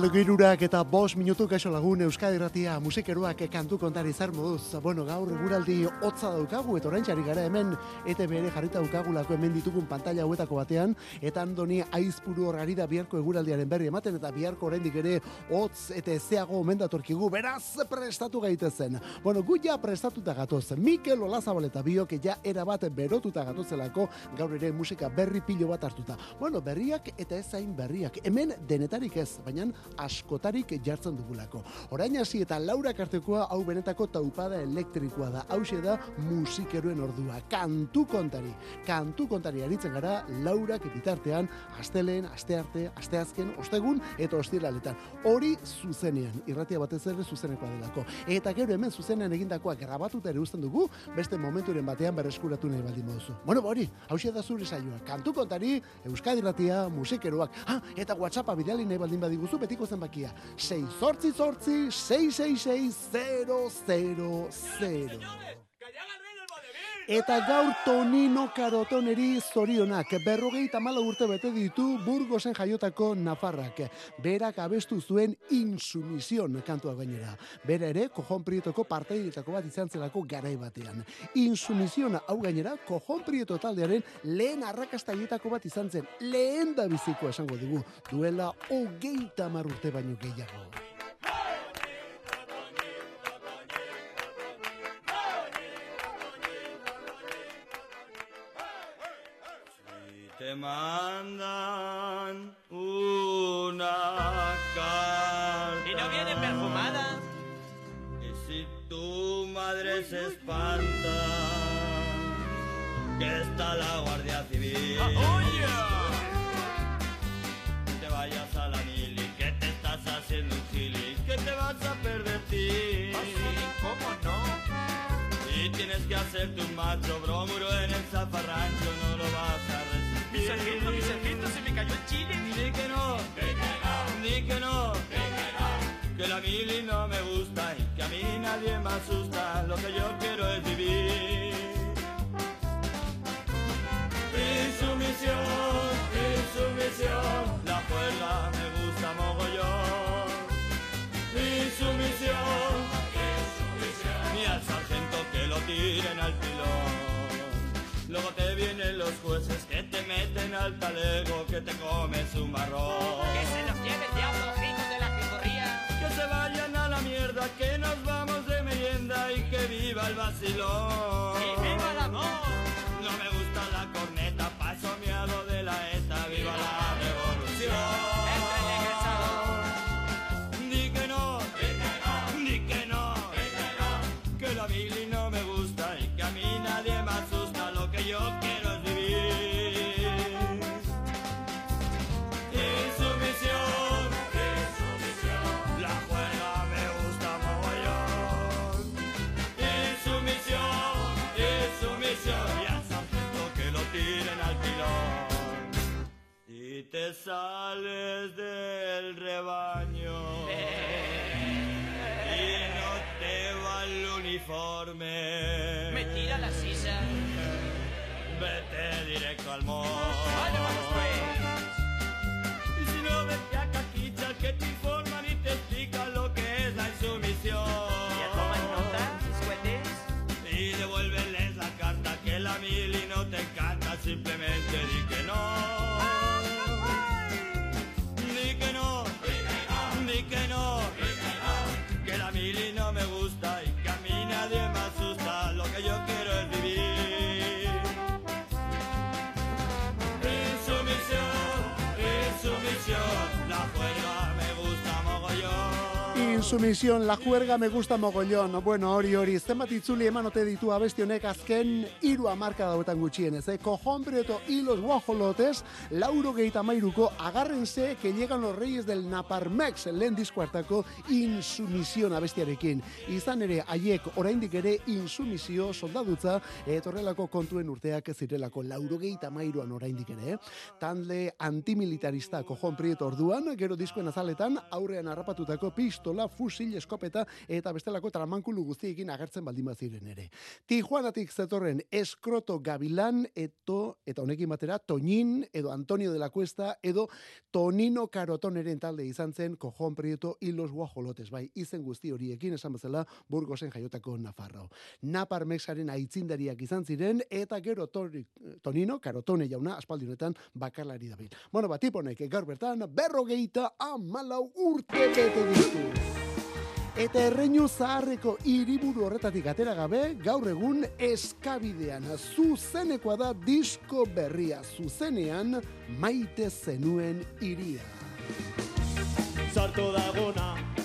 Arratzaldeko irurak eta bos minutu kaixo lagun Euskadi Ratia musikeroak kantu kontari zer moduz. Bueno, gaur eguraldi hotza daukagu eta orain gara hemen eta bere jarrita daukagulako hemen ditugun pantalla hauetako batean eta andoni aizpuru horari da biharko eguraldiaren berri ematen eta biharko oraindik ere hotz eta ezeago omendatorkigu. Beraz, prestatu gaitezen. Bueno, gu ja prestatuta gatoz. Mikel Olazabal eta biok ja era bat berotuta gatozelako gaur ere musika berri pilo bat hartuta. Bueno, berriak eta ezain berriak. Hemen denetarik ez, baina askotarik jartzen dugulako. Orain hasi eta Laura Kartekoa hau benetako taupada elektrikoa da. Hau da musikeroen ordua. Kantu kontari. Kantu kontari aritzen gara Laura bitartean asteleen, astearte, asteazken, ostegun eta ostiraletan. Hori zuzenean, irratia batez ere zuzenekoa delako. Eta gero hemen zuzenean egindakoa grabatuta ere uzten dugu, beste momenturen batean berreskuratu nahi baldin moduzu. Bueno, hori, hau da zure saioa. Kantu kontari, Euskadi Ratia, musikeroak. Ah, eta WhatsAppa bidali nahi baldin badiguzu betiko zenbakia. 6 zortzi zortzi, 666 000. Eta gaur Tonino Karotoneri zorionak, berrogeita mala urte bete ditu Burgosen jaiotako Nafarrak. Berak abestu zuen insumision kantua gainera. Bera ere, kojon prietoko parteidetako bat izan zelako garai batean. Insumision hau gainera, kojon prieto taldearen lehen arrakastaietako bat izan zen. Lehen da biziko esango dugu, duela hogeita marrute baino gehiago. Te mandan una carta. ¿Y no viene perfumada? Y si tu madre se espanta, que está la Guardia Civil. ¡Ah, oye! te vayas a la mili, que te estás haciendo un gili, que te vas a perder ti. ¿Ah, ¿Cómo no? Y tienes que hacerte un macho bromuro en el zafarrancho, no lo vas a sargento, mi se me cayó el chile. Di que no, di que no, que la mili no me gusta y que a mí nadie me asusta. Lo que yo quiero meten al talego, que te comes un marrón. Que se los lleve el diablo, hijos de la picorría. Que se vayan a la mierda, que nos vamos de merienda y que viva el vacilón. ¡Y viva el amor! No me gusta la corneta, paso miado de te sales del rebaño. Y no te va el uniforme. Me tira la sisa. Vete directo al mall. Pues. Y si no vete a Caquicha que te informan y te explican lo que es la insumisión. ¿Ya toman nota, sueltes? Y devuélveles la carta que la mili no te encanta, simplemente insumisión, Insumisión, la juerga me gusta mogollón. Bueno, hori hori, zenbat itzuli eman ote ditu abesti honek azken hiru hamarka dauetan gutxienez. Eh? Cojón Prieto y los guajolotes, lauro geita mairuko, agárrense que llegan los reyes del Naparmex, lehen disko hartako insumisión abestiarekin. Izan ere, haiek oraindik ere insumisio soldadutza, etorrelako kontuen urteak zirelako lauro geita mairuan oraindik ere. Eh? Talde antimilitarista Cojón Prieto orduan, gero diskoen azaletan, aurrean harrapatutako pistola fusil, eskopeta eta bestelako tramankulu guztiekin agertzen baldin baziren ere. Tijuanatik zetorren eskroto gabilan eto, eta honekin batera Toñin edo Antonio de la Cuesta edo Tonino Carotoneren talde izan zen Kojon Prieto y los Guajolotes, bai, izen guzti horiekin esan bezala Burgosen jaiotako Nafarro. Napar Mexaren aitzindariak izan ziren eta gero Tori- Tonino Carotone jauna aspaldi honetan bakarlari dabil. Bueno, bat tiponek gaur bertan berrogeita amalau urte bete ditu. Eta erreinu zaharreko hiriburu horretatik atera gabe, gaur egun eskabidean zuzenekoa da disko berria, zuzenean maite zenuen iria. sortu daguna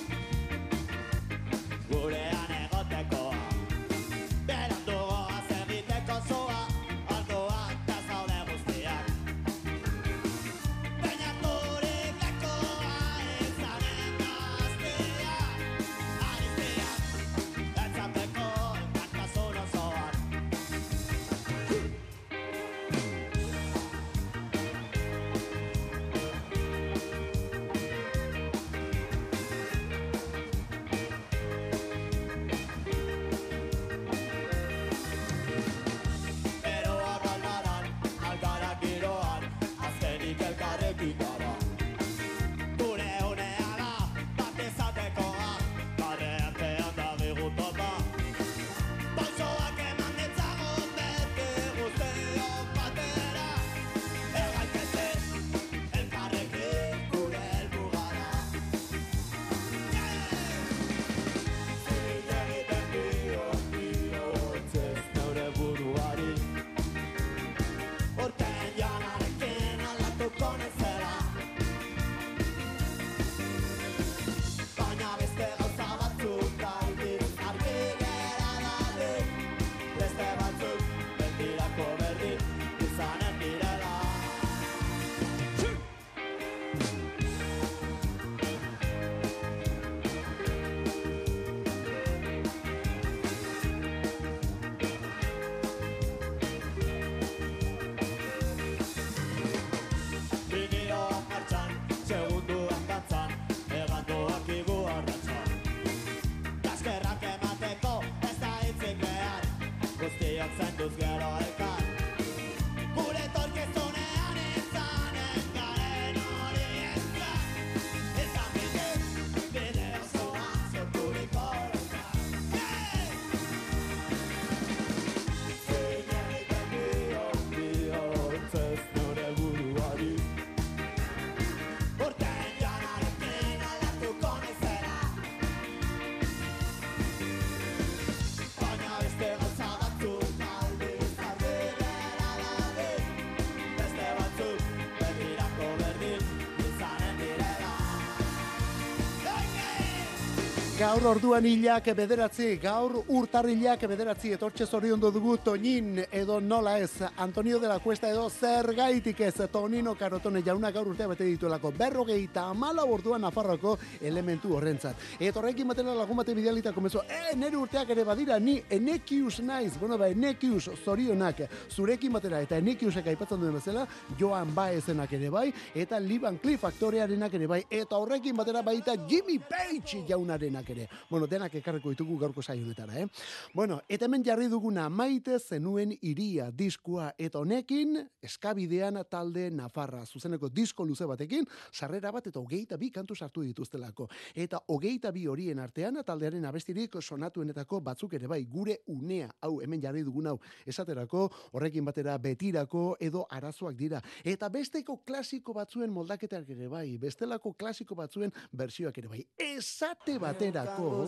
Gaur orduan hilak bederatzi, gaur urtarrilak bederatzi, etortxe zoriondo dugu Toñin edo nola ez, Antonio de la Cuesta edo zergaitik ez, Tonino Karotone jauna gaur urtea bete dituelako, berrogeita amala orduan Nafarroko elementu horrentzat. Eta horrekin batera lagun bate bidealita komezo, e, nere urteak ere badira, ni enekius naiz, bueno ba, enekius zorionak, zurekin batera, eta enekiusek aipatzen duen bezala, Joan Baezenak ere bai, eta Liban Cliff aktorearenak ere bai, eta horrekin batera baita Jimmy Page jaunarenak ere. Bueno, denak ekarriko ditugu gaurko saio honetara, eh? Bueno, eta hemen jarri duguna maite zenuen iria diskua, eta honekin eskabidean talde Nafarra, zuzeneko disko luze batekin, sarrera bat eta hogeita bi kantu sartu dituztelako. Eta hogeita bi horien artean taldearen abestirik sonatuenetako batzuk ere bai, gure unea, hau hemen jarri dugun hau, esaterako horrekin batera betirako edo arazoak dira. Eta besteko klasiko batzuen moldaketak ere bai, bestelako klasiko batzuen bersioak ere bai. Esate baterako,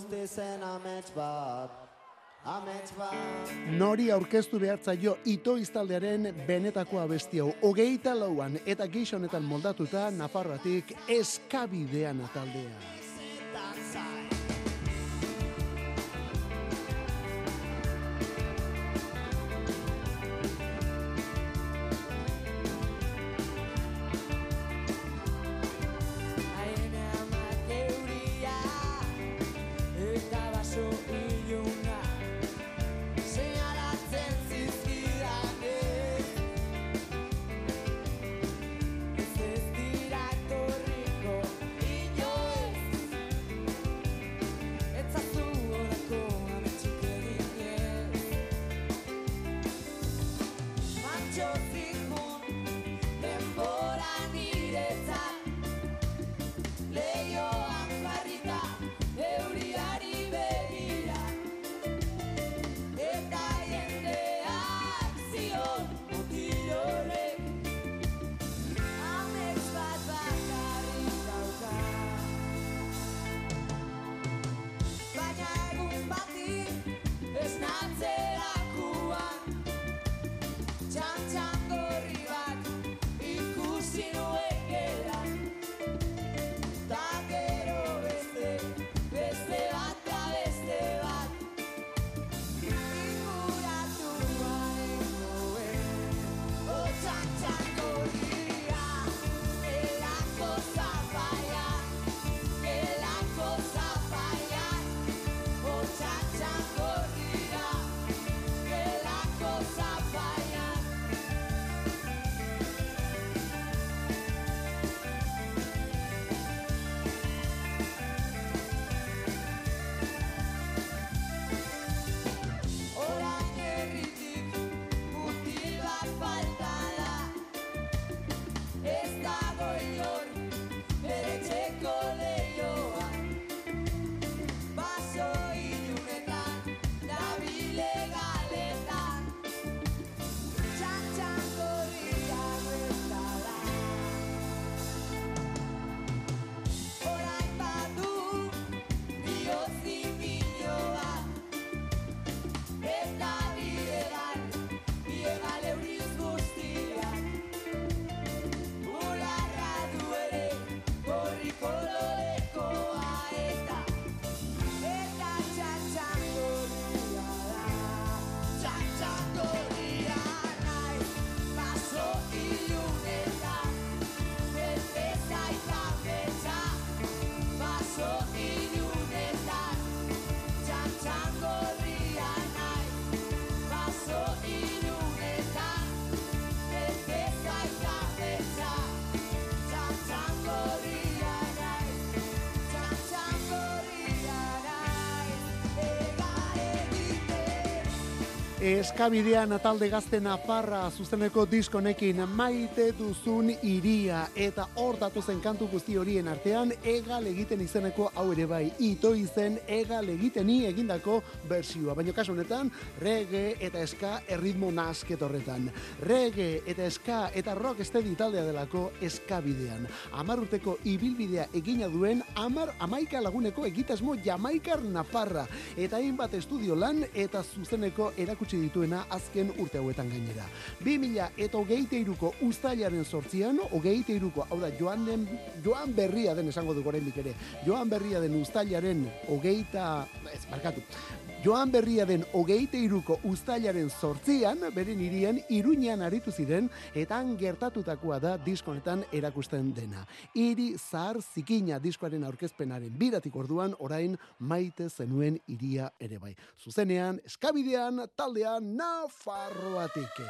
nori aurkeztu behartzaio ito iztaldearen benetako abesti hau. Hogeita lauan eta honetan moldatuta Nafarroatik eskabidean taldea. Eskabidean talde gazte nafarra zuzeneko diskonekin maite duzun iria eta hor datu zen kantu guzti horien artean egal egiten izeneko hau ere bai ito izen egal egiteni egindako bersioa. Baina kasu honetan reggae eta eska erritmo nasket horretan. Reggae eta eska eta rock estedi taldea delako eskabidean. Amar urteko ibilbidea egina duen amar amaika laguneko egitasmo jamaikar nafarra. Eta hainbat estudio lan eta zuzeneko erakutsi dituena azken urte hauetan gainera. 2000 eta hogeite iruko ustailaren sortzian, hogeite iruko, hau da, joan, den, joan berria den esango du oraindik ere, joan berria den ustailaren hogeita, ez, markatu, Joan berria den hogeite iruko ustailaren sortzian, beren irien iruñean aritu ziren, eta gertatutakoa da diskonetan erakusten dena. Iri zahar zikina diskoaren aurkezpenaren biratik orduan, orain maite zenuen iria ere bai. Zuzenean, eskabidean, taldean, nafarroatik.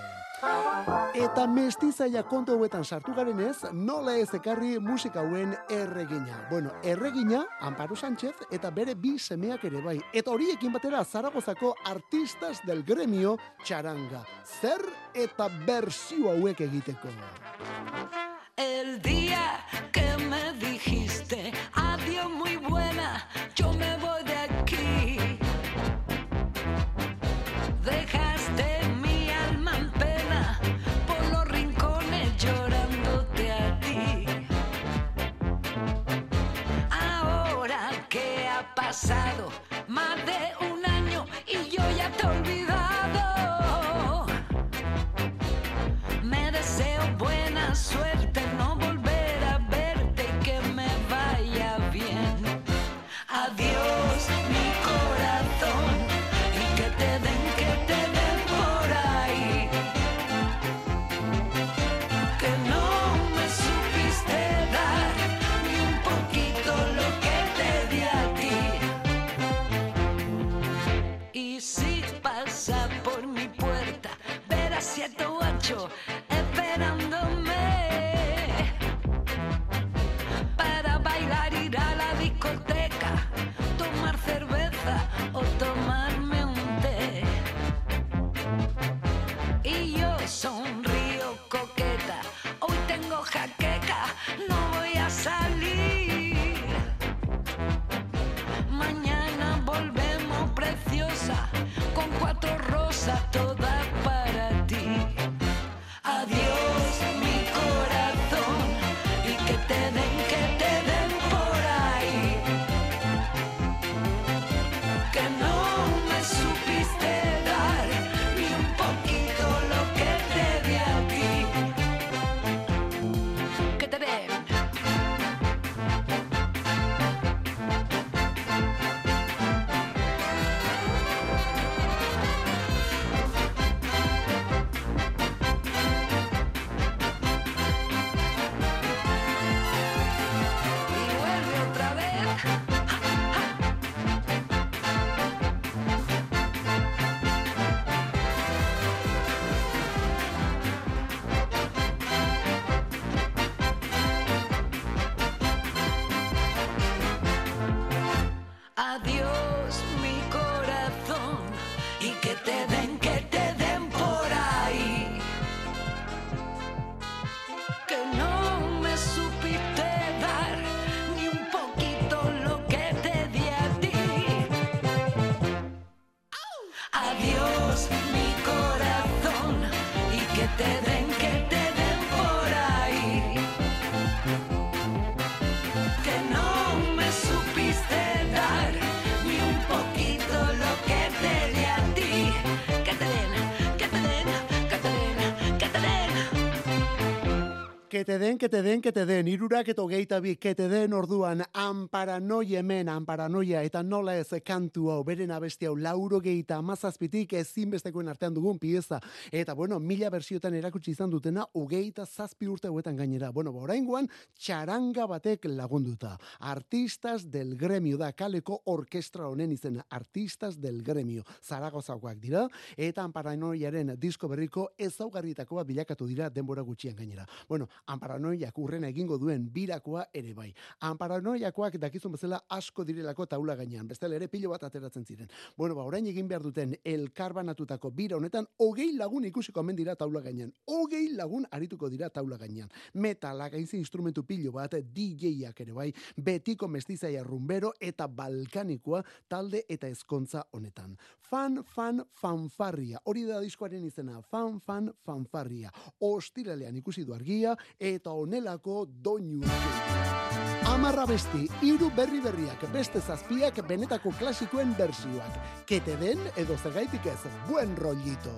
Eta mestizaia kontu hauetan sartu garen ez, nola ez ekarri musika hauen erregina. Bueno, erregina, Amparo Sánchez, eta bere bi semeak ere bai. Eta horiekin batera Zaragozako artistas del gremio txaranga. Zer eta bersio hauek egiteko. El día que me dijiste Si pasa por mi puerta, verá 108. Y que Que te den, que te den, que te den, irurak eta hogeita bi, que te den orduan, amparanoia hemen, amparanoia, eta nola ez kantu hau, beren abesti hau, lauro geita, amazazpitik ezinbestekoen artean dugun pieza, eta bueno, mila bersiotan erakutsi izan dutena, hogeita zazpi urte hauetan gainera. Bueno, ba, oraingoan, txaranga batek lagunduta. Artistas del gremio da, kaleko orkestra honen izena, artistas del gremio, zaragozakoak dira, eta amparanoiaren disko berriko ezaugarrietako bat bilakatu dira denbora gutxian gainera. Bueno, Anparanoiak urrena egingo duen birakoa ere bai. Anparanoiakoak dakizun bezala asko direlako taula gainean, bestela ere pilo bat ateratzen ziren. Bueno, ba, orain egin behar duten elkarbanatutako bira honetan, hogei lagun ikusiko hemen dira taula gainean. Hogei lagun arituko dira taula gainean. Metala, gainzi instrumentu pilo bat, DJ-ak ere bai, betiko mestizaia rumbero eta balkanikoa talde eta ezkontza honetan. Fan, fan, fanfarria. Hori da diskoaren izena, fan, fan, fanfarria. Ostiralean ikusi du argia eta onelako doinu. Amarra besti, hiru berri berriak, beste zazpiak benetako klasikoen bersioak. Kete den edo zergaitik ez, buen rollito.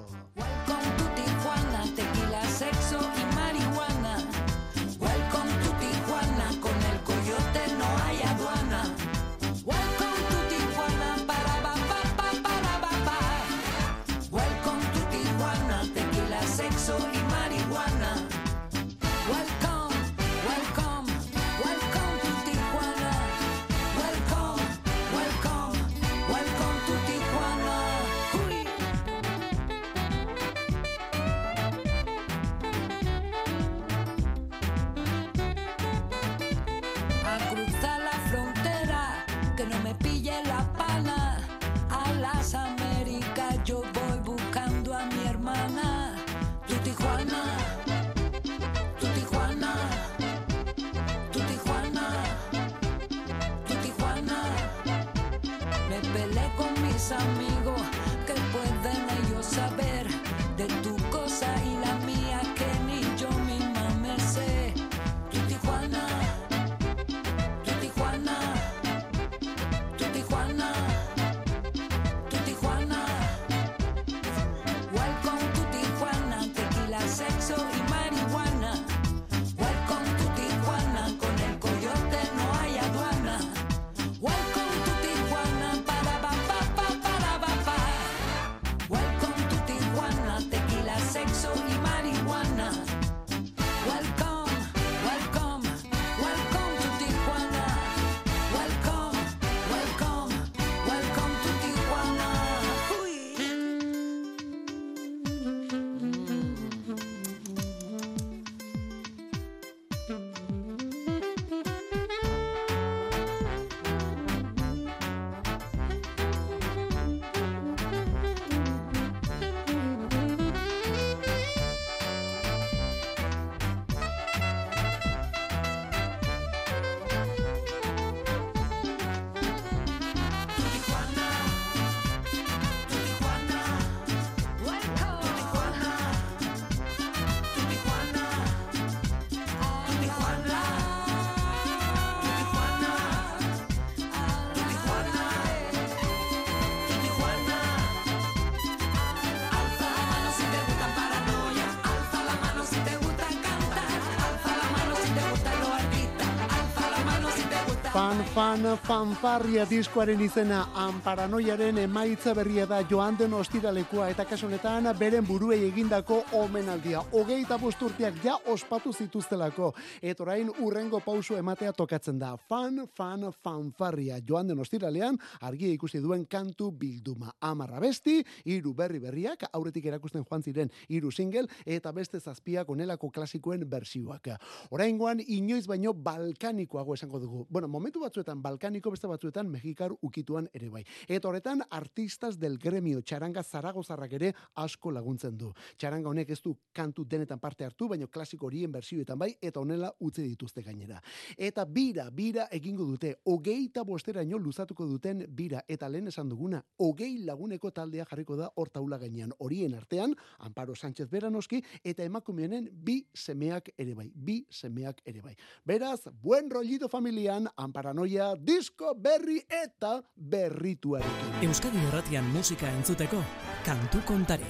Fan, fan, fanfarria diskoaren izena Amparanoiaren emaitza berria da joan den ostiralekoa eta kasu honetan beren buruei egindako omenaldia. Hogeita bosturtiak ja ospatu zituztelako. Eta orain urrengo pauso ematea tokatzen da. Fan, fan, fanfarria joan den ostiralean argia ikusi duen kantu bilduma. Amarra besti, hiru berri berriak, aurretik erakusten joan ziren hiru single eta beste zazpiak onelako klasikoen bersioak. Oraingoan inoiz baino balkanikoago esango dugu. Bueno, momentu batzuetan balkaniko beste batzuetan mexikar ukituan ere bai. Eta horretan artistas del gremio txaranga zaragozarrak ere asko laguntzen du. Txaranga honek ez du kantu denetan parte hartu, baino klasiko horien bersioetan bai, eta honela utzi dituzte gainera. Eta bira, bira egingo dute, hogeita bosteraino luzatuko duten bira, eta lehen esan duguna, hogei laguneko taldea jarriko da hor taula gainean. Horien artean, Amparo Sánchez Beranoski, eta emakumeenen bi semeak ere bai, bi semeak ere bai. Beraz, buen rollito familian, Amparanoia, disco berri eta berrituarekin. Euskadi Erratian musika entzuteko, kantu kontari.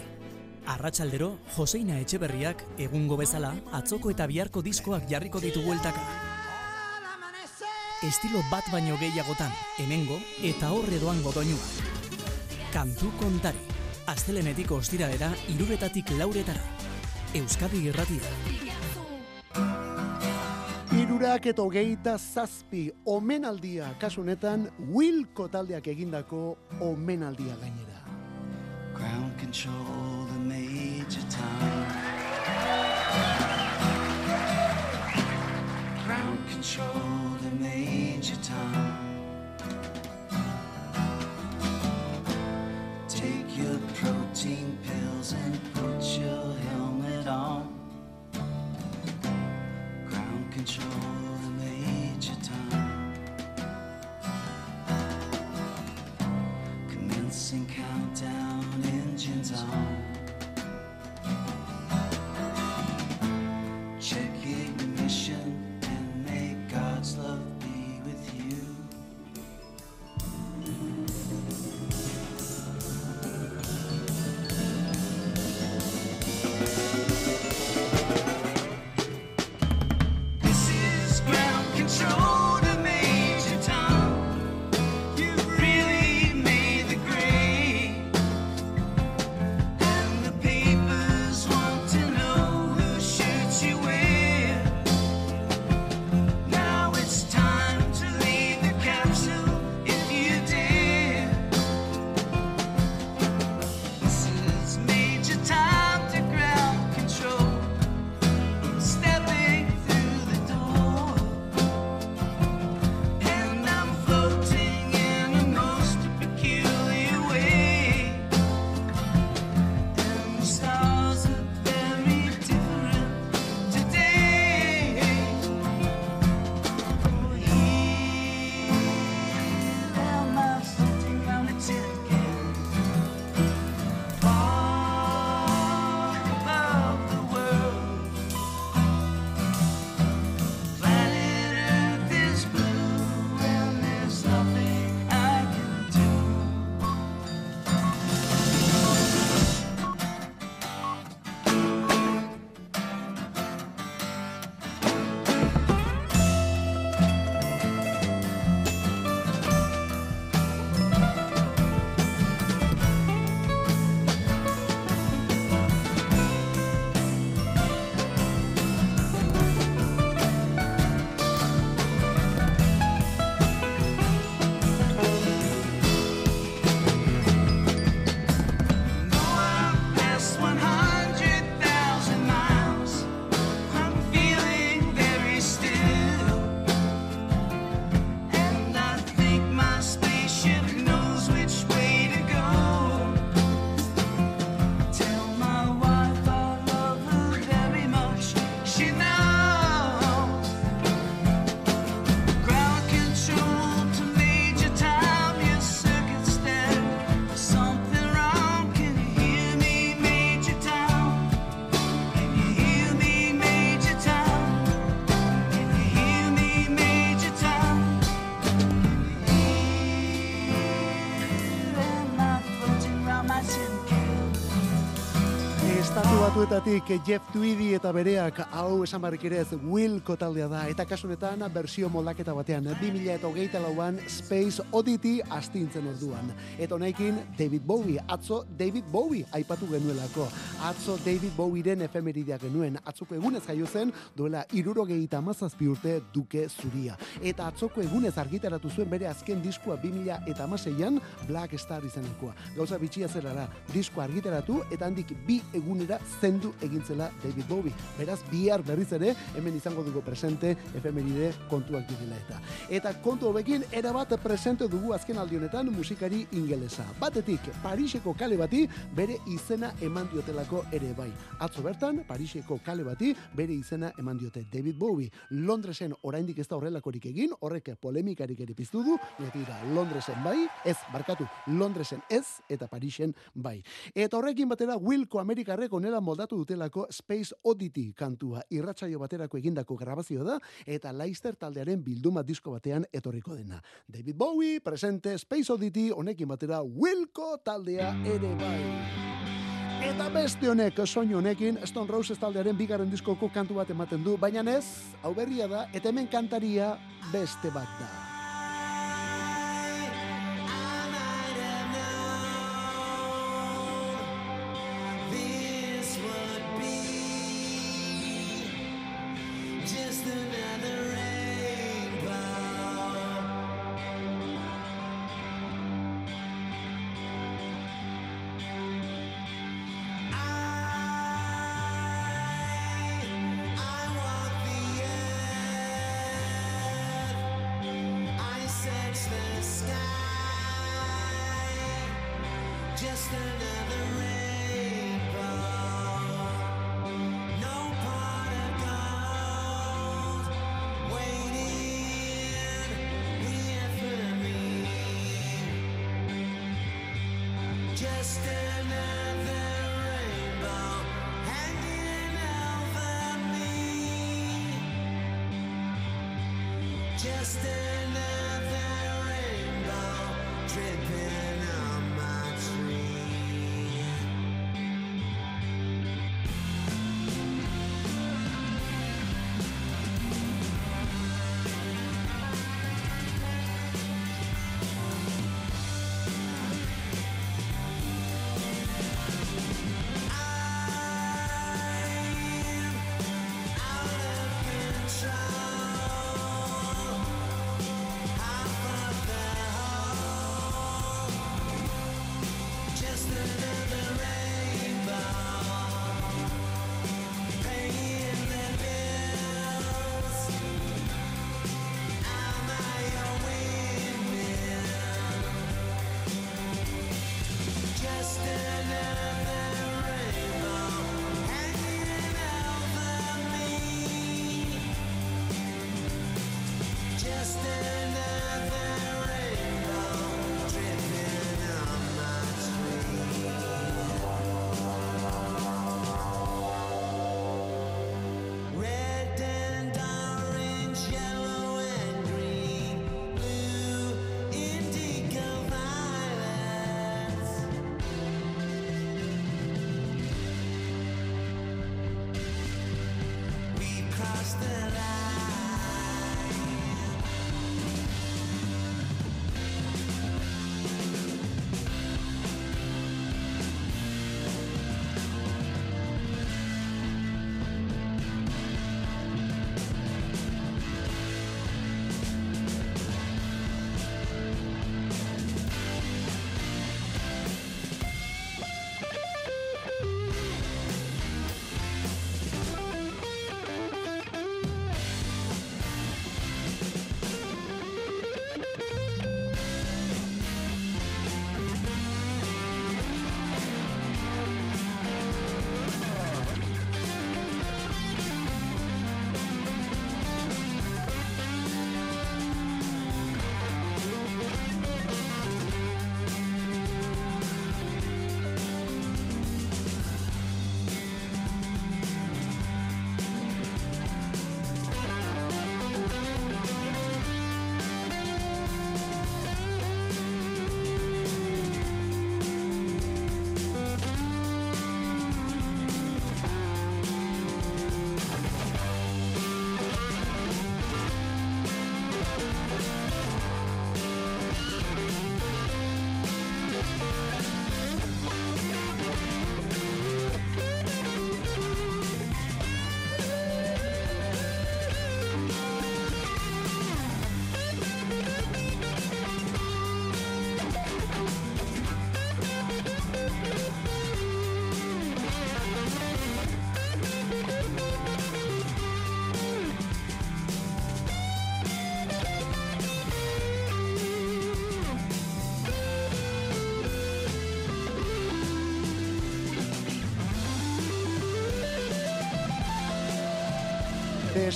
Arratsaldero, Joseina Etxeberriak egungo bezala atzoko eta biharko diskoak jarriko ditu bueltaka. Estilo bat baino gehiagotan, hemengo eta horre doango doinua. Kantu kontari. Astelenetik ostiralera iruretatik lauretara. Euskadi Irratia. Irurak eta hogeita zazpi omenaldia kasunetan Wilco taldeak egindako omenaldia gainera. Ground control the major town. Ground control to Major Tom. Take your protein pills and put your helmet on. Commencing countdown, engines on. Estatu batuetatik Jeff Tweedy eta bereak hau esan barrik ere ez Wilco taldea da eta kasu honetan bersio moldaketa batean 2000 eta hogeita lauan Space Oddity astintzen orduan. Eta honekin David Bowie, atzo David Bowie aipatu genuelako. Atzo David Bowieren efemeridea genuen. Atzoko egunez jaio zen duela irurogeita amazazpi urte duke zuria. Eta atzoko egunez argitaratu zuen bere azken diskua 2000 eta amaseian Black Star izenekoa. Gauza bitxia zerara, diskoa argitaratu eta handik bi egunera zendu egintzela David Bowie. Beraz, bihar berriz ere, hemen izango dugu presente efemeride kontuak direla eta. Eta kontu hobekin, erabat presente dugu azken aldi honetan musikari ingelesa. Batetik, Pariseko kale bati bere izena eman diotelako ere bai. Atzo bertan, Pariseko kale bati bere izena eman diote David Bowie. Londresen oraindik ez da horrelakorik egin, horrek polemikarik ere piztu du, tira, Londresen bai, ez, barkatu, Londresen ez, eta Parisen bai. Eta horrekin batera, Wilco Amerikarrek onela moldatu dutelako Space Oddity kantua irratsaio baterako egindako grabazio da, eta Leicester taldearen bilduma disko batean etorriko dena. David Bowie, presente Space Oddity, honekin batera Wilco taldea ere bai. Eta beste honek, soinu honekin, Stone Roses taldearen bigarren diskoko kantu bat ematen du, baina ez, hau berria da, eta hemen kantaria beste bat da.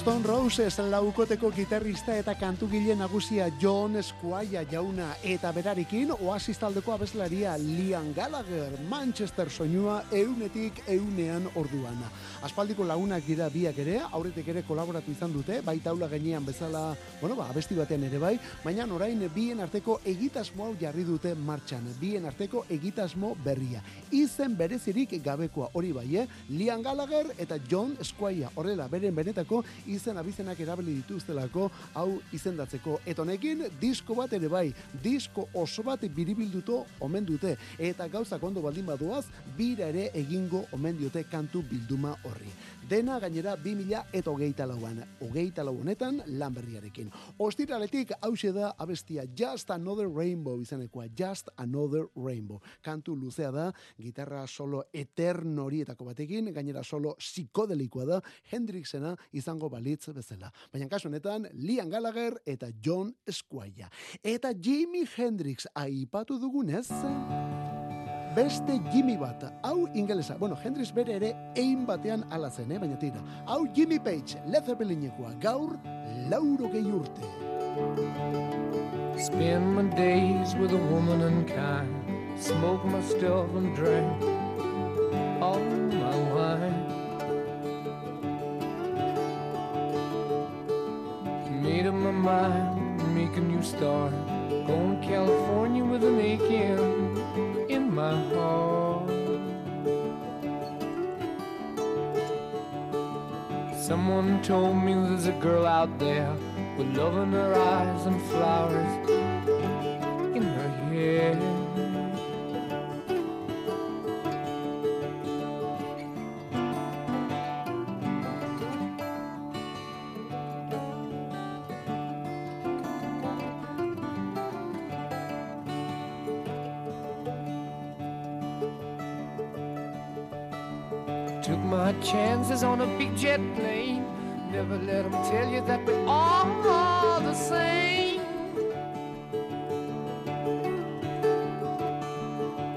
Stone Roses laukoteko gitarrista eta kantugile nagusia John Squire jauna eta berarekin Oasis taldeko abeslaria Liam Gallagher Manchester soinua eunetik eunean orduan. Aspaldiko lagunak dira biak ere, aurretik ere kolaboratu izan dute, bai taula gainean bezala, bueno, ba, abesti batean ere bai, baina orain bien arteko egitasmo hau jarri dute martxan, bien arteko egitasmo berria. Izen berezirik gabekoa hori bai, eh? Liam Gallagher eta John Squire, horrela, beren benetako izen abizenak erabili dituztelako hau izendatzeko. Eta honekin disko bat ere bai, disko oso bat biribilduto omen dute eta gauzak ondo baldin baduaz, bira ere egingo omen diote kantu bilduma horri. Dena gainera 2000 eta hogeita lauan, hogeita lau honetan lan berriarekin. Ostiraletik hause da abestia Just Another Rainbow izanekoa, Just Another Rainbow. Kantu luzea da, gitarra solo eterno horietako batekin, gainera solo psikodelikoa da, Hendrixena izango balitz bezala. Baina kasu honetan, Liam Gallagher eta John Squire. Eta Jimi Hendrix aipatu dugunez... beste Jimmy bat, hau ingelesa. Bueno, Hendrix bere ere ein batean ala zen, eh? baina tira. Hau Jimmy Page, Led Zeppelinekoa, gaur lauro gehi urte. Spend my days with a woman unkind. Smoke my stuff and drink all my wine. Made up my mind, make a new start. Going to California with an aching in my heart. Someone told me there's a girl out there with love in her eyes and flowers in her hair. Jet plane. Never let them tell you that we're all the same.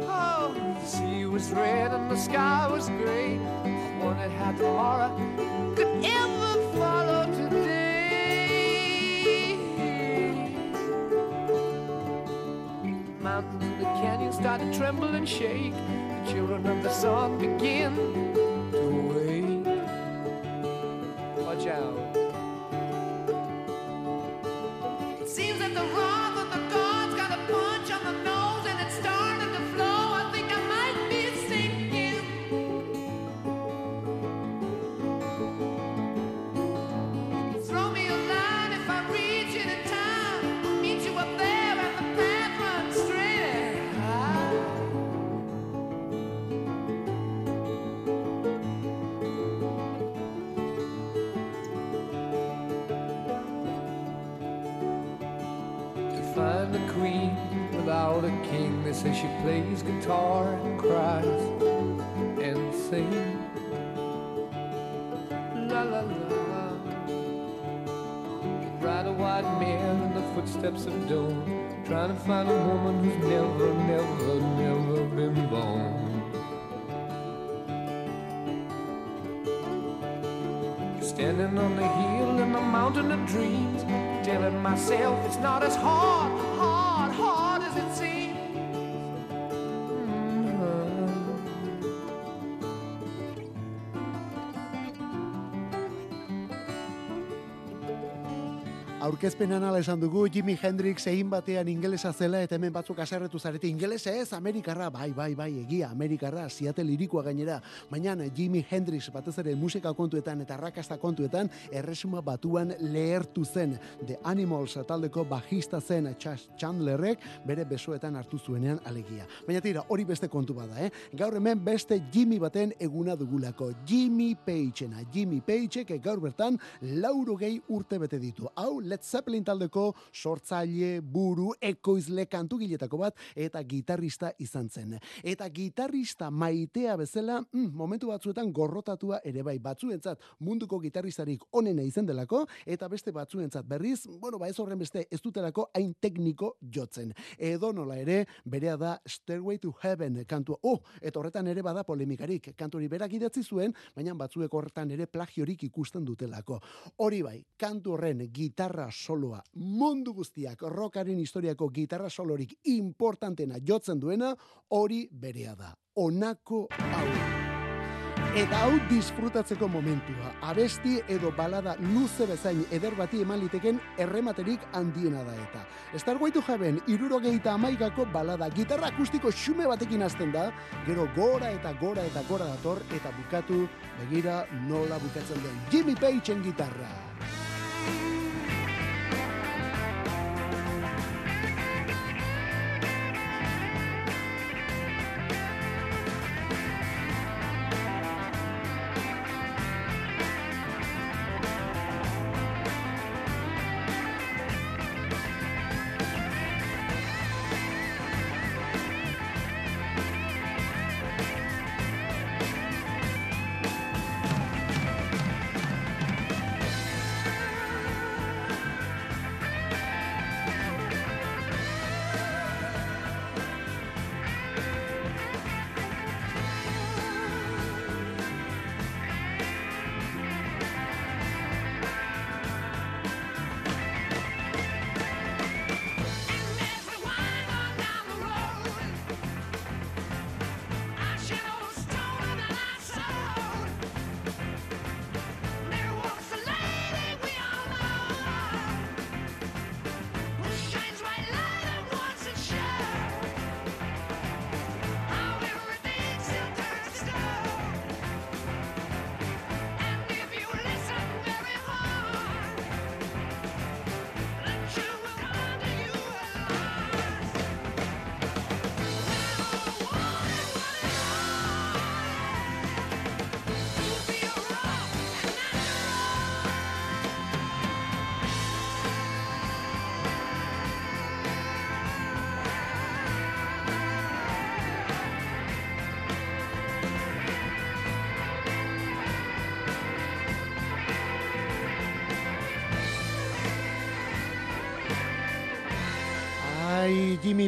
Oh, the sea was red and the sky was gray. I wondered how tomorrow could ever follow today. Mountains and the canyons start to tremble and shake. The children of the sun begin footsteps of dawn, trying to find a woman who's never, never, never been born. Standing on the hill in the mountain of dreams, telling myself it's not as hard, hard, hard as it seems. Aurkezpenan ala esan dugu Jimi Hendrix egin batean ingelesa zela eta hemen batzuk aserretu zarete ingelesa ez Amerikarra, bai, bai, bai, egia Amerikarra, Seattle irikoa gainera, baina Jimi Hendrix batez ere musika kontuetan eta rakasta kontuetan erresuma batuan lehertu zen The Animals taldeko bajista zen Chas Chandlerrek bere besoetan hartu zuenean alegia. Baina tira, hori beste kontu bada, eh? Gaur hemen beste Jimmy baten eguna dugulako. Jimmy Pageena. Jimmy Pageek gaur bertan lauro gehi urte bete ditu. Hau Led Zeppelin taldeko sortzaile, buru, ekoizle kantugiletako bat eta gitarrista izan zen. Eta gitarrista maitea bezala, mm, momentu batzuetan gorrotatua ere bai batzuentzat munduko gitarristarik onena izen delako eta beste batzuentzat berriz, bueno, ba ez horren beste ez dutelako hain tekniko jotzen. Edo nola ere, berea da Stairway to Heaven kantua. Oh, eta horretan ere bada polemikarik. Kantori berak idatzi zuen, baina batzuek horretan ere plagiorik ikusten dutelako. Hori bai, kantu horren gitarra soloa mundu guztiak rockaren historiako gitarra solorik importantena jotzen duena hori berea da. Honako hau. Eta hau disfrutatzeko momentua. Abesti edo balada luze bezain eder bati eman liteken errematerik handiena da eta. Starway to Heaven, irurogeita amaikako balada, gitarra akustiko xume batekin hasten da, gero gora eta gora eta gora dator, eta bukatu, begira nola bukatzen den. Jimmy Pageen gitarra.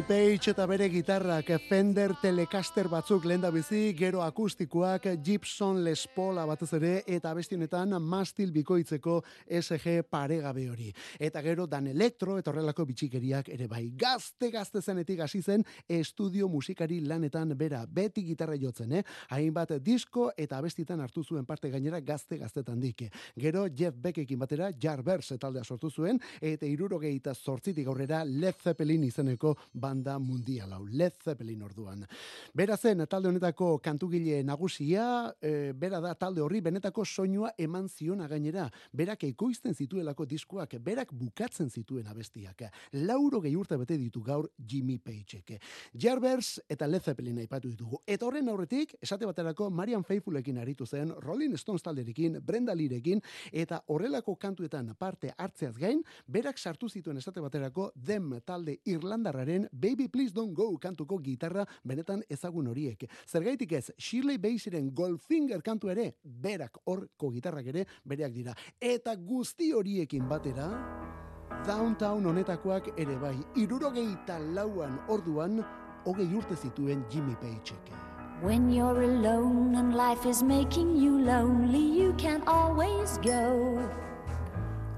Page eta bere gitarrak Fender Telecaster batzuk lenda bizi, gero akustikoak Gibson Les Paula batez ere eta beste honetan mastil bikoitzeko SG paregabe hori. Eta gero dan elektro eta horrelako bitxikeriak ere bai. Gazte gazte zenetik hasi zen estudio musikari lanetan bera beti gitarra jotzen, eh? Hainbat disko eta abestitan hartu zuen parte gainera gazte gaztetan dike. Gero Jeff Beckekin batera Jarberse taldea sortu zuen eta irurogeita zortzitik aurrera Led Zeppelin izeneko banda mundial hau. Led Zeppelin orduan. Bera zen talde honetako kantugile nagusia, e, bera da talde horri benetako soinua eman ziona gainera. Berak ekoizten zituelako diskoak, berak bukatzen zituen abestiak. Lauro gehi urte bete ditu gaur Jimmy Pagek. Jarbers eta Led Zeppelin aipatu ditugu. Eta horren aurretik, esate baterako Marian Faithfulekin aritu zen, Rolling Stones talderekin, Brenda Leerekin, eta horrelako kantuetan parte hartzeaz gain, berak sartu zituen esate baterako Them talde Irlandarraren Baby Please Don't Go kantuko gitarra benetan ezagun horiek. Zergaitik ez, Shirley Basseyren Goldfinger kantu ere, berak horko gitarrak ere bereak dira. Eta guzti horiekin batera, Downtown honetakoak ere bai, irurogeita lauan orduan, hogei urte zituen Jimmy Pagek. When you're alone and life is making you lonely, you can always go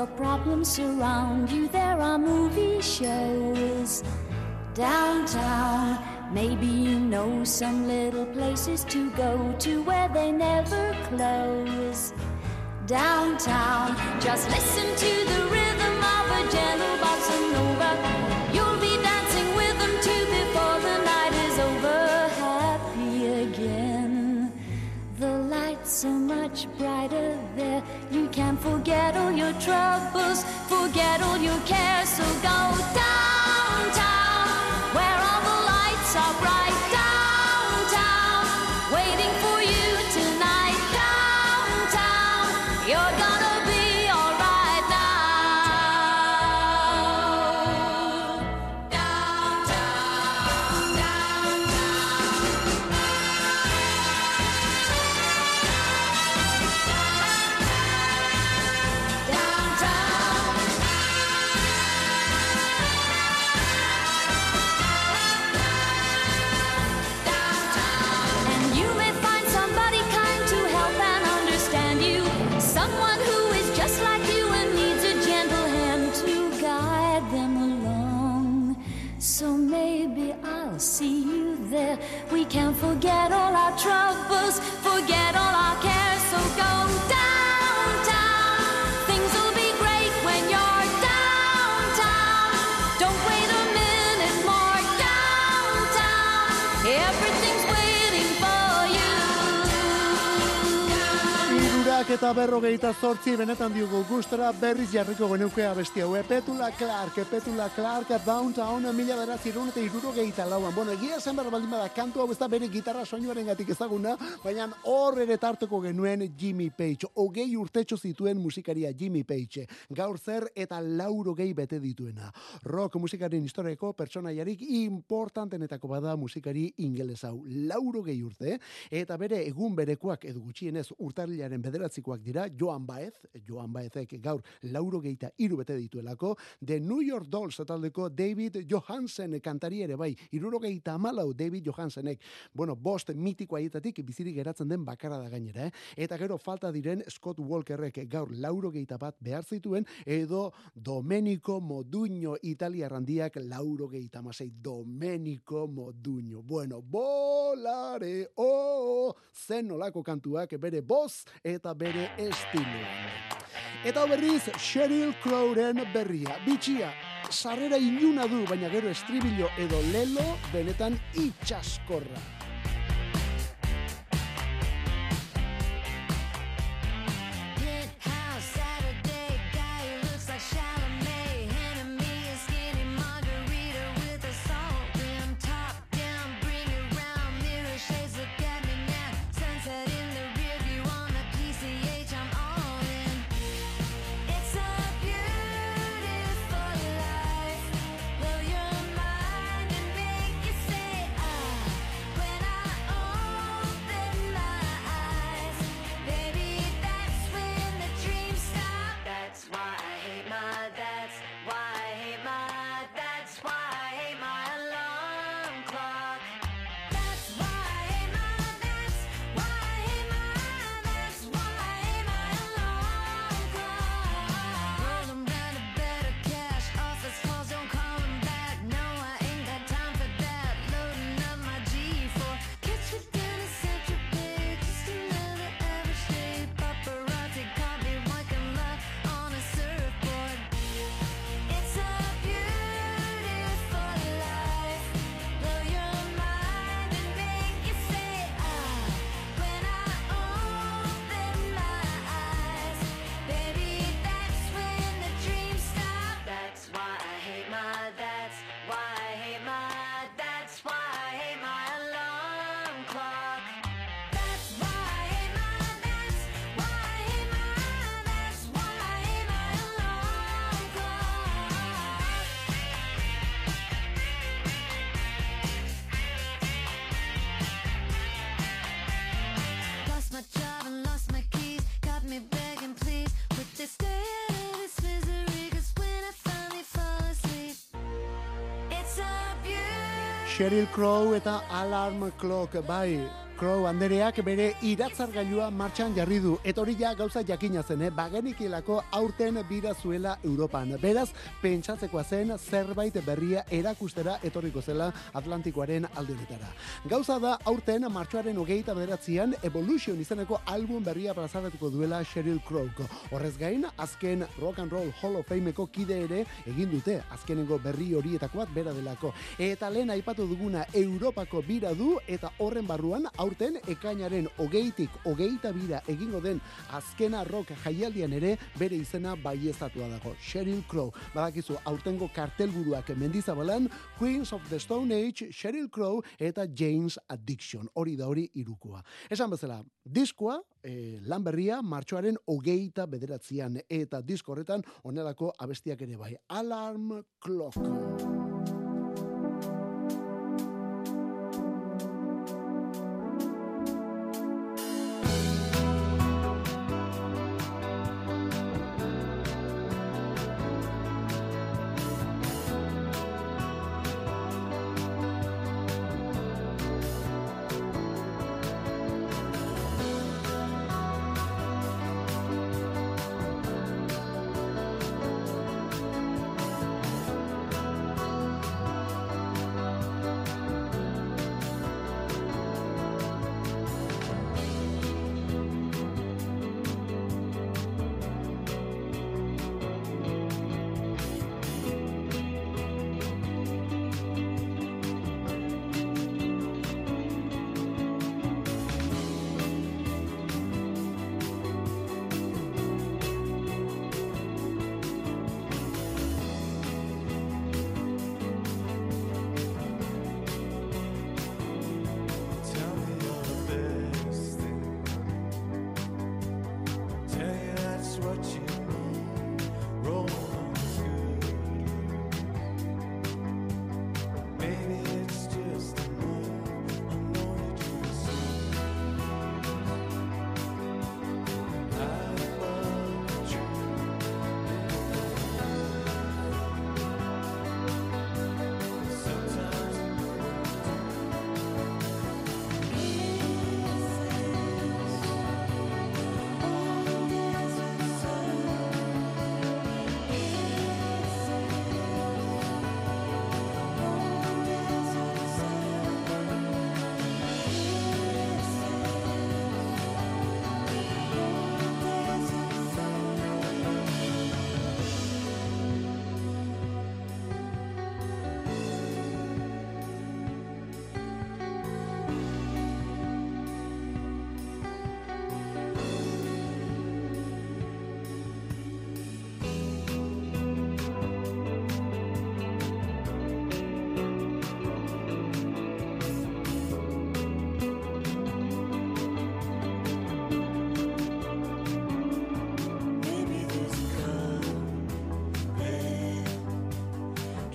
Your problems surround you. There are movie shows downtown. Maybe you know some little places to go to where they never close. Downtown, just listen to the rhythm of a gentle bossa nova. You'll be dancing with them too before the night is over. Happy again. The lights are much brighter You can forget all your troubles, forget all your cares. So go downtown, where all the lights are bright. Eta berrogeita zortzi benetan diogu gustora berriz jarriko genuke abesti hau. Petula Clark, Petula Clark, Downtown, mila beratzi irun eta irurogeita lauan. Bueno, egia esan behar baldin bada, kantu hau ez da bere gitarra soinuaren gatik ezaguna, baina hor ere tarteko genuen Jimmy Page. Ogei urtetxo zituen musikaria Jimmy Page. Gaur zer eta lauro gehi bete dituena. Rock musikaren historiako pertsonaiarik importantenetako bada musikari ingeles hau. Lauro gehi urte, eta bere egun berekoak edu gutxienez urtarrilaren bederatzikoak dira, Joan Baez, Joan Baezek gaur lauro geita iru bete dituelako, The New York Dolls taldeko David Johansen kantari ere bai, irurogeita amalau David Johansenek, bueno, bost mitiko haietatik bizirik geratzen den bakarra da gainera, eh? eta gero falta diren Scott Walkerrek gaur lauro geita bat behar zituen, edo Domenico Moduño italiarrandiak lauro geita masei, Domenico Moduño. Bueno, bolare, oh, zen olako kantuak bere boz eta bere estiloan. Eta berriz Sheryl Crowren berria, bitxia, sarrera iluna du, baina gero estribillo edo lelo benetan itxaskorra. Sheryl Crow eta Alarm Clock, bai, Crow andereak bere iratzargailua martxan jarri du. Eta hori ja gauza jakina zen, eh? bagenikilako aurten bira zuela Europan. Beraz, pentsatzekoa zen zerbait berria erakustera etorriko zela Atlantikoaren aldenetara. Gauza da aurten martxoaren hogeita bederatzean Evolution izeneko album berria plazaratuko duela Sheryl Crow. Horrez gain, azken Rock and Roll Hall of Fameko kide ere egin dute, azkenengo berri horietako bat bera delako. Eta lehen aipatu duguna Europako bira du eta horren barruan aurten ekainaren hogeitik hogeita bira egingo den azkena rock jaialdian ere bere izena baiestatua dago. Sheryl Crow. Badakizu, aurtengo kartelburuak mendizabalan Queens of the Stone Age, Sheryl Crow eta James Addiction. Hori da hori irukoa. Esan bezala, diskoa, eh, lan berria, martxoaren hogeita bederatzean eta disko horretan onelako abestiak ere bai. Alarm Clock.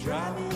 Driving.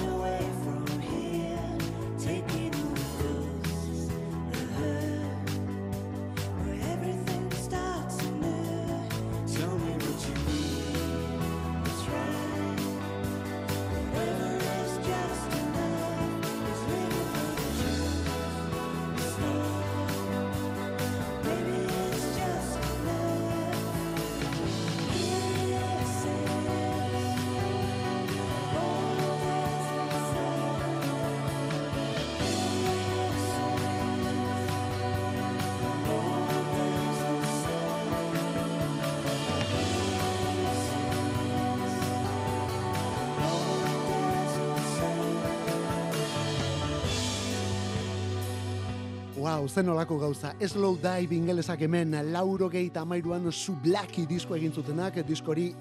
Wow, zen olako gauza. Slow Dive ingelesak hemen lauro gehi tamairuan sublaki disko egin zutenak, diskori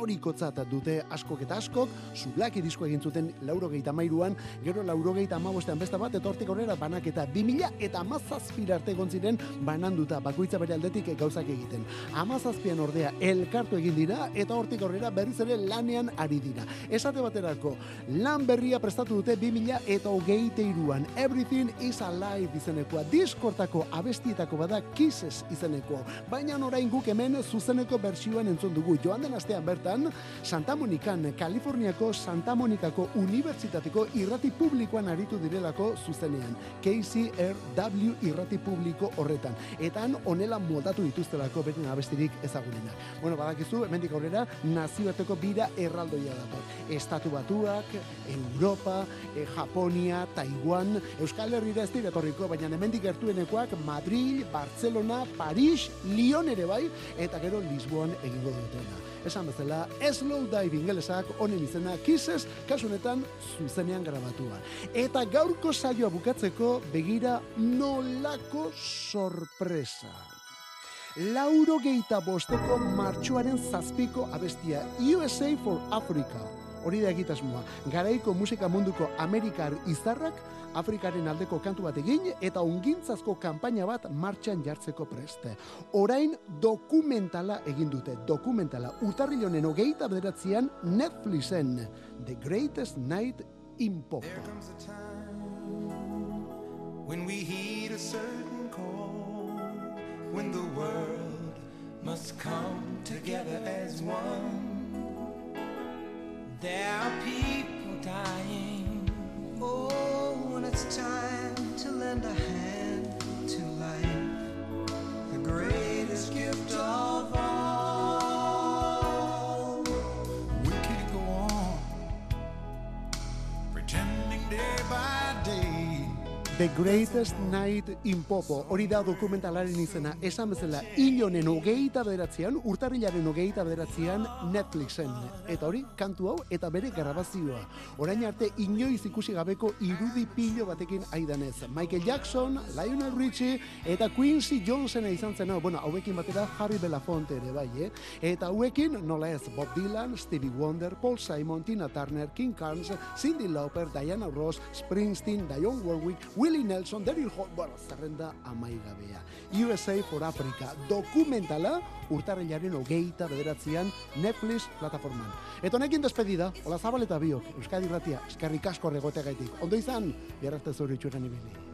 historikotzat dute askok eta askok, sublaki disko egin zuten lauro gehi tamairuan, gero lauro gehi tamabostean beste bat, eta hortik horrela banak eta 2000 eta amazazpira arte egon ziren bananduta bakoitza bere aldetik gauzak egiten. Amazazpian ordea elkartu egin dira, eta hortik horrela berriz ere lanean ari dira. Esate baterako, lan berria prestatu dute 2000 eta hogeite iruan. Everything is alive izenekoa. Diskortako abestietako bada Kisses izenekoa. Baina orain guk hemen zuzeneko bertsioan entzun dugu. Joan den astean bertan, Santa Monikan, Kaliforniako Santa Monikako Unibertsitateko irrati publikoan aritu direlako zuzenean. KCRW irrati publiko horretan. Eta han onela moldatu dituztelako beren abestirik ezagunenak. Bueno, badakizu, hemendik aurrera nazioarteko bira erraldoia dator. Estatu batuak, Europa, eh, Japonia, Taiwan, Euskal Herrira ez dira etorriko, baina hemendik gertuenekoak Madrid, Barcelona, Paris, Lyon ere bai, eta gero Lisboan egingo dutena. Esan bezala, Slow Dive ingelesak honen izena Kisses, kasu honetan zuzenean grabatua. Eta gaurko saioa bukatzeko begira nolako sorpresa. Lauro geita bosteko martxoaren zazpiko abestia USA for Africa. Hori da egitasmoa. Garaiko musika munduko Amerikar izarrak Afrikaren aldeko kantu bat egin eta ongintzazko kanpaina bat martxan jartzeko preste. Orain dokumentala egin dute. Dokumentala. Urtarril honen hogeita bederatzean Netflixen. The Greatest Night in Pop. when we heed a certain call, when the world must come together as one. There are people dying. Oh, when it's time to lend a hand to life, the greatest gift of all. The Greatest Night in Popo. Hori da dokumentalaren izena. Esan bezala, hilonen hogeita bederatzean, urtarrilaren hogeita bederatzean Netflixen. Eta hori, kantu hau eta bere grabazioa. Orain arte, inoiz ikusi gabeko irudi pilo batekin aidanez. Michael Jackson, Lionel Richie eta Quincy Johnsona izan zen. Bueno, hauekin batera Harry Belafonte ere bai, eh? Eta hauekin, nola ez, Bob Dylan, Stevie Wonder, Paul Simon, Tina Turner, King Carnes, Cindy Lauper, Diana Ross, Springsteen, Dionne Warwick, Willie Nelson, Daryl Hall, bueno, zerrenda amaigabea. USA for Africa, dokumentala, urtarrilaren hogeita bederatzean Netflix plataforman. Eta honekin despedida, hola zabal biok, Euskadi Ratia, eskerrik asko regotegaitik. Ondo izan, biarrarte zuri itxuren ibili.